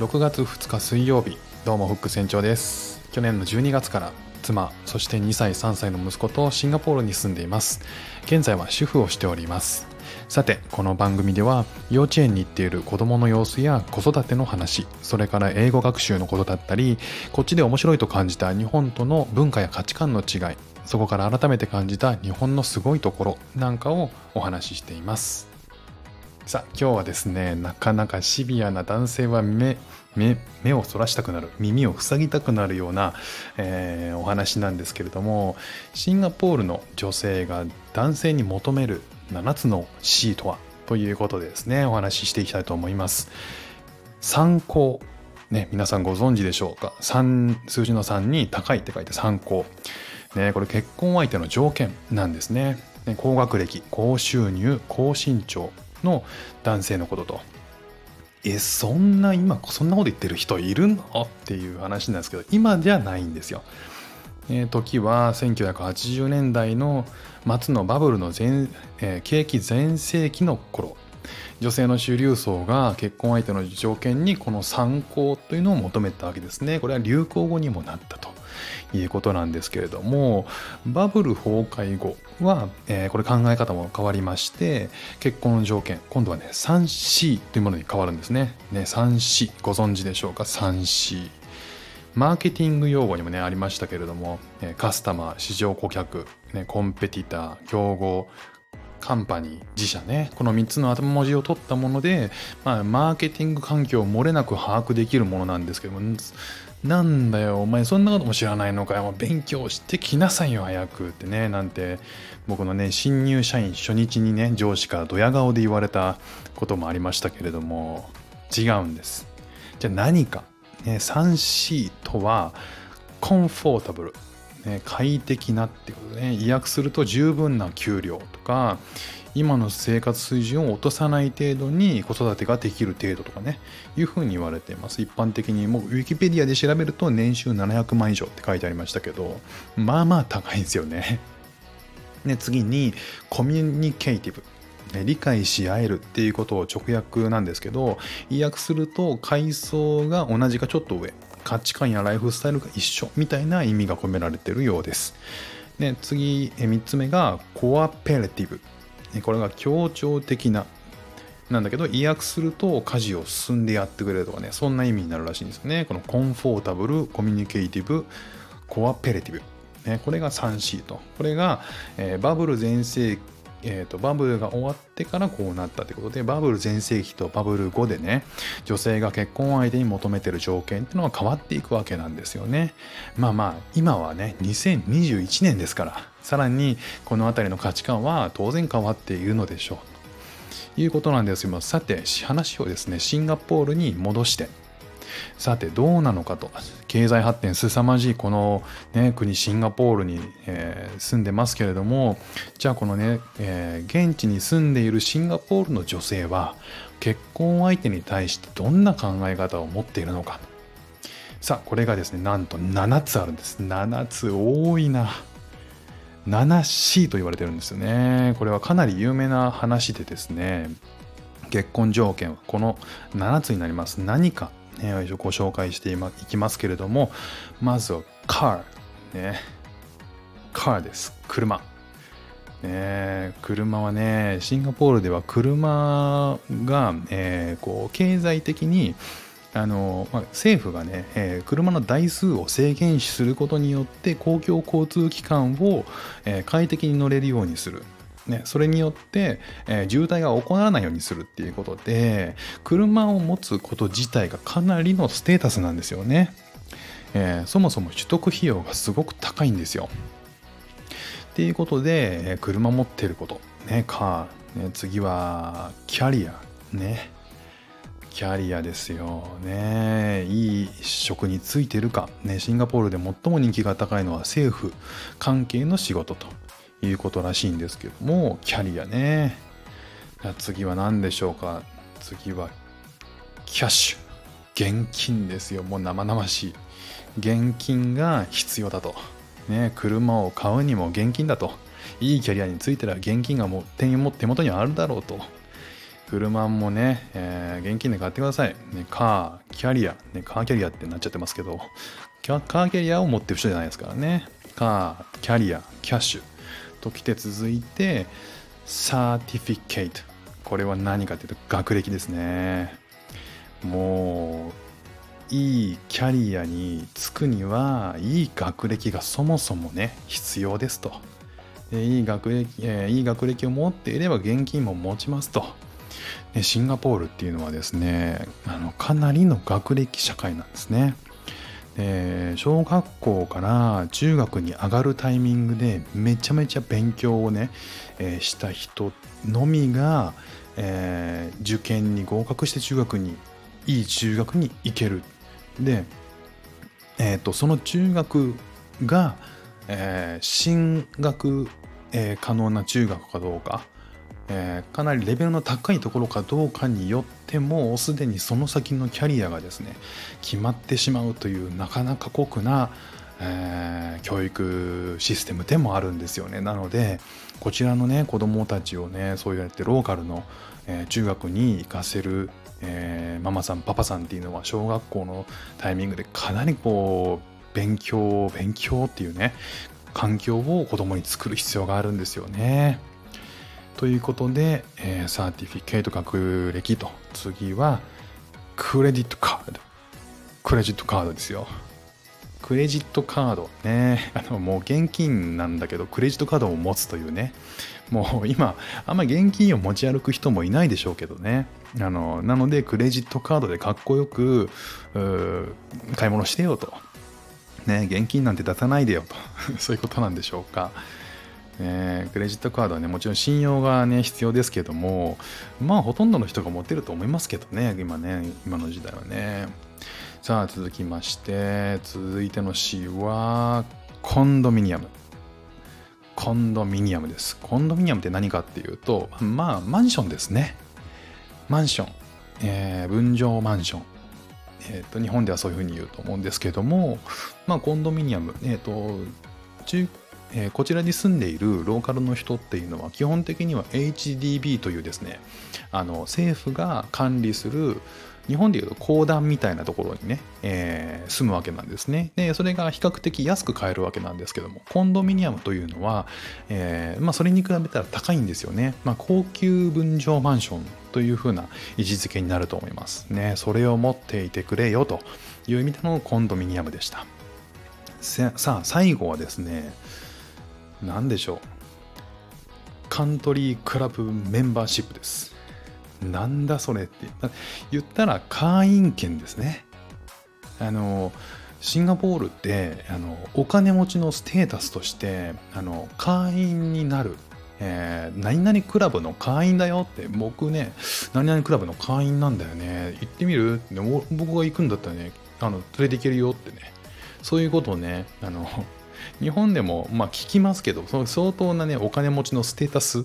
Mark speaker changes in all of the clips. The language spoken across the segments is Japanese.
Speaker 1: 6月2日水曜日どうもフック船長です。去年の12月から妻そして2歳3歳の息子とシンガポールに住んでいます。現在は主婦をしております。さてこの番組では幼稚園に行っている子供の様子や子育ての話それから英語学習のことだったりこっちで面白いと感じた日本との文化や価値観の違いそこから改めて感じた日本のすごいところなんかをお話ししています。さあ今日はですねなかなかシビアな男性は目目目をそらしたくなる耳を塞ぎたくなるような、えー、お話なんですけれどもシンガポールの女性が男性に求める7つの C とはということでですねお話ししていきたいと思います。参考。ね皆さんご存知でしょうか？3数字の3に高いって書いて参考。ね、これ結婚相手の条件なんですね。ね高学歴、高収入、高身長。の男性のことと。え、そんな今、そんなこと言ってる人いるの？っていう話なんですけど、今じゃないんですよ。えー、時は1980年代の末のバブルの前、えー、景気全盛期の頃女性の主流層が結婚相手の条件にこの参考というのを求めたわけですねこれは流行語にもなったということなんですけれどもバブル崩壊後は、えー、これ考え方も変わりまして結婚の条件今度はね 3C というものに変わるんですね。ね 3C ご存知でしょうか？3C マーケティング用語にもねありましたけれどもカスタマー市場顧客、ね、コンペティター競合カンパニー自社ねこの3つの頭文字を取ったもので、まあ、マーケティング環境を漏れなく把握できるものなんですけどもなんだよお前そんなことも知らないのかよ。勉強してきなさいよ早くってねなんて僕のね新入社員初日にね上司からドヤ顔で言われたこともありましたけれども違うんです。じゃあ何か、ね、3C とはコンフォータブル。ね、快適なってことでね意訳すると十分な給料とか今の生活水準を落とさない程度に子育てができる程度とかねいうふうに言われています。一般的にもうウィキペディアで調べると年収700万以上って書いてありましたけどまあまあ高いんですよね。で次にコミュニケイティブ。理解し合えるっていうことを直訳なんですけど意訳すると階層が同じかちょっと上。価値観やライフスタイルが一緒みたいな意味が込められているようです。で次3つ目がコアペレティブ。これが協調的ななんだけど意訳すると家事を進んでやってくれるとかねそんな意味になるらしいんですよね。このコンフォータブルコミュニケイティブコアペレティブ、ね、これが 3C と。これが、え、バブル全盛えーと、バブルが終わってからこうなったということでバブル全盛期とバブル後でね女性が結婚相手に求めてる条件っていうのは変わっていくわけなんですよね。まあまあ今はね2021年ですからさらにこの辺りの価値観は当然変わっているのでしょう。ということなんですよ。さて話をですねシンガポールに戻してさてどうなのかと。経済発展凄まじいこの、ね、国シンガポールに、えー、住んでますけれどもじゃあこのね、えー、現地に住んでいるシンガポールの女性は結婚相手に対してどんな考え方を持っているのか。さあこれがですねなんと7つあるんです。7つ多いな 7C と言われてるんですよね。これはかなり有名な話でですね結婚条件はこの7つになります。何かね、ご紹介していきますけれども、まずは car、ね、car です。車。ね、車はね、シンガポールでは車が、えー、こう経済的にあの、ま、政府がね、えー、車の台数を制限することによって公共交通機関を、えー、快適に乗れるようにする。ね、それによって、えー、渋滞が起こらないようにするっていうことで車を持つこと自体がかなりのステータスなんですよね、えー、そもそも取得費用がすごく高いんですよ。っていうことで、えー、車持ってることねカー、ね、次はキャリアね。キャリアですよ。ね。いい職に就いてるか、ね、シンガポールで最も人気が高いのは政府関係の仕事と。いうことらしいんですけども、キャリアね。次は何でしょうか？次は、キャッシュ。現金ですよ。もう生々しい。現金が必要だと。ね、車を買うにも現金だと。いいキャリアについてら現金がもう手元にあるだろうと。車もね、えー、現金で買ってください。ね、カー、キャリア、ね、カーキャリアってなっちゃってますけど、カーキャリアを持ってる人じゃないですからね。カー、キャリア、キャッシュときて続いて、サーティフィケイト。これは何かというと学歴ですね。もう、いいキャリアに就くには、いい学歴がそもそもね、必要ですと。いい学歴、えー、いい学歴を持っていれば現金も持ちますと。シンガポールっていうのはですねあのかなりの学歴社会なんですね。で小学校から中学に上がるタイミングでめちゃめちゃ勉強をね、えー、した人のみが、えー、受験に合格して中学にいい中学に行ける。で、えーと、その中学が、えー、進学、え可能な中学かどうかえー、かなりレベルの高いところかどうかによってもすでにその先のキャリアがですね決まってしまうというなかなか酷な、えー、教育システムでもあるんですよねなのでこちらのね子どもたちをねそうやってローカルの、えー、中学に行かせる、えママさんパパさんっていうのは小学校のタイミングでかなりこう勉強勉強っていうね環境を子供に作る必要があるんですよね。ということで、えー、サーティフィケート学歴と、次は、クレジットカード。クレジットカードですよ。クレジットカードね。あの、もう現金なんだけど、クレジットカードを持つというね。もう今、あんま現金を持ち歩く人もいないでしょうけどね。あの、なので、クレジットカードでかっこよく、買い物してよと。ね、現金なんて出さないでよと。そういうことなんでしょうか。えー、クレジットカードはね、もちろん信用がね、必要ですけども、まあ、ほとんどの人が持ってると思いますけどね、今ね、今の時代はね。さあ、続きまして、続いての詩は、コンドミニアム。コンドミニアムです。コンドミニアムって何かっていうと、まあ、マンションですね。マンション。えー、分譲マンション。えーと、日本ではそういうふうに言うと思うんですけども、まあ、コンドミニアム、えーと中えー、こちらに住んでいるローカルの人っていうのは基本的には HDB というですねあの政府が管理する日本でいうと公団みたいなところにね、えー、住むわけなんですね。で、それが比較的安く買えるわけなんですけども、コンドミニアムというのは、えー、まあ、それに比べたら高いんですよね。まあ、高級分譲マンションというふうな位置づけになると思います。ね、それを持っていてくれよという意味でのコンドミニアムでした。さあ、最後はですね、何でしょう？カントリークラブメンバーシップです。なんだそれって。言ったら会員権ですね。あのシンガポールってあのお金持ちのステータスとしてあの会員になるえー、何々クラブの会員だよって、僕ね、何々クラブの会員なんだよね、行ってみる？って僕が行くんだったらね、あの連れて行けるよってね、そういうことをね、あの日本でもまあ聞きますけど、その相当なね、お金持ちのステータス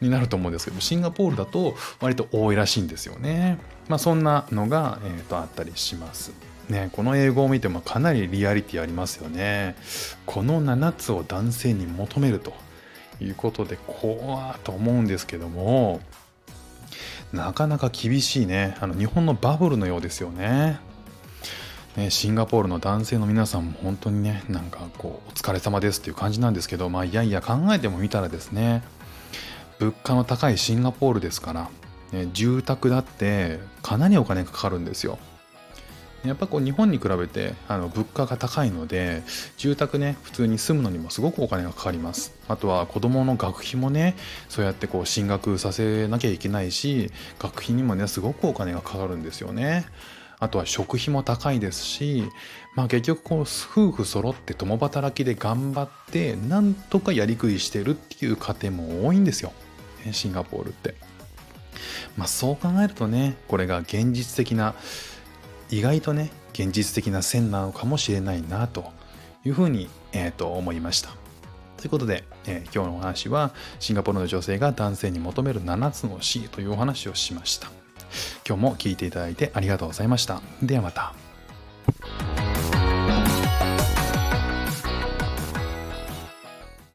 Speaker 1: になると思うんですけど、シンガポールだと割と多いらしいんですよね。まあそんなのが、えー、とあったりします。ね、この英語を見てもかなりリアリティありますよね。この7つを男性に求めるということで、怖と思うんですけども、なかなか厳しいね。あの日本のバブルのようですよね。ね、シンガポールの男性の皆さんも本当にね、なんかこう、お疲れ様ですっていう感じなんですけど、まあ、いやいや考えてもみたらですね、物価の高いシンガポールですから、ね、住宅だってかなりお金かかるんですよ。やっぱこう日本に比べてあの物価が高いので住宅ね普通に住むのにもすごくお金がかかりますあとは子供の学費もねそうやってこう進学させなきゃいけないし学費にもねすごくお金がかかるんですよねあとは食費も高いですし、まあ、結局こう夫婦揃って共働きで頑張ってなんとかやりくりしてるっていう家庭も多いんですよシンガポールって。まあ、そう考えるとねこれが現実的な意外とね現実的な線なのかもしれないなというふうに、えー、と思いました。ということで、えー、今日のお話はシンガポールの女性が男性に求める7つの C というお話をしました。今日も聴いていただいてありがとうございました。ではまた。